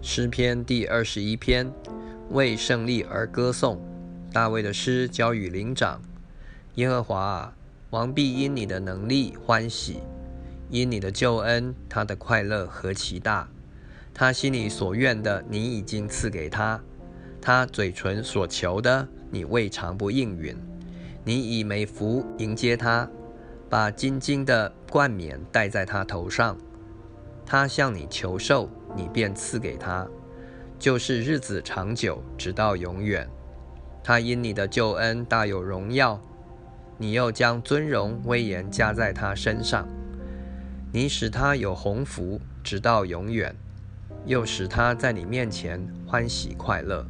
诗篇第二十一篇，为胜利而歌颂。大卫的诗交与灵长。耶和华啊，王必因你的能力欢喜，因你的救恩，他的快乐何其大！他心里所愿的，你已经赐给他；他嘴唇所求的，你未尝不应允。你以美服迎接他，把金金的冠冕戴在他头上。他向你求寿，你便赐给他，就是日子长久，直到永远。他因你的救恩大有荣耀，你又将尊荣威严加在他身上。你使他有鸿福，直到永远，又使他在你面前欢喜快乐。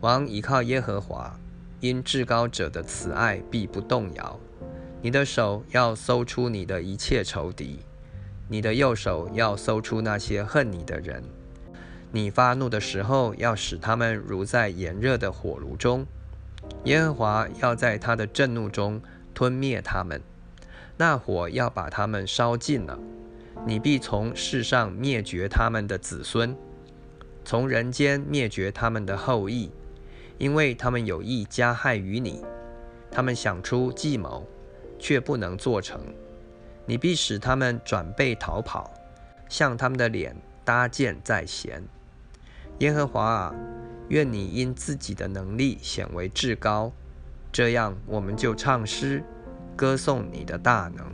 王倚靠耶和华，因至高者的慈爱必不动摇。你的手要搜出你的一切仇敌。你的右手要搜出那些恨你的人，你发怒的时候要使他们如在炎热的火炉中。耶和华要在他的震怒中吞灭他们，那火要把他们烧尽了。你必从世上灭绝他们的子孙，从人间灭绝他们的后裔，因为他们有意加害于你，他们想出计谋，却不能做成。你必使他们转背逃跑，向他们的脸搭箭在弦。耶和华啊，愿你因自己的能力显为至高，这样我们就唱诗歌颂你的大能。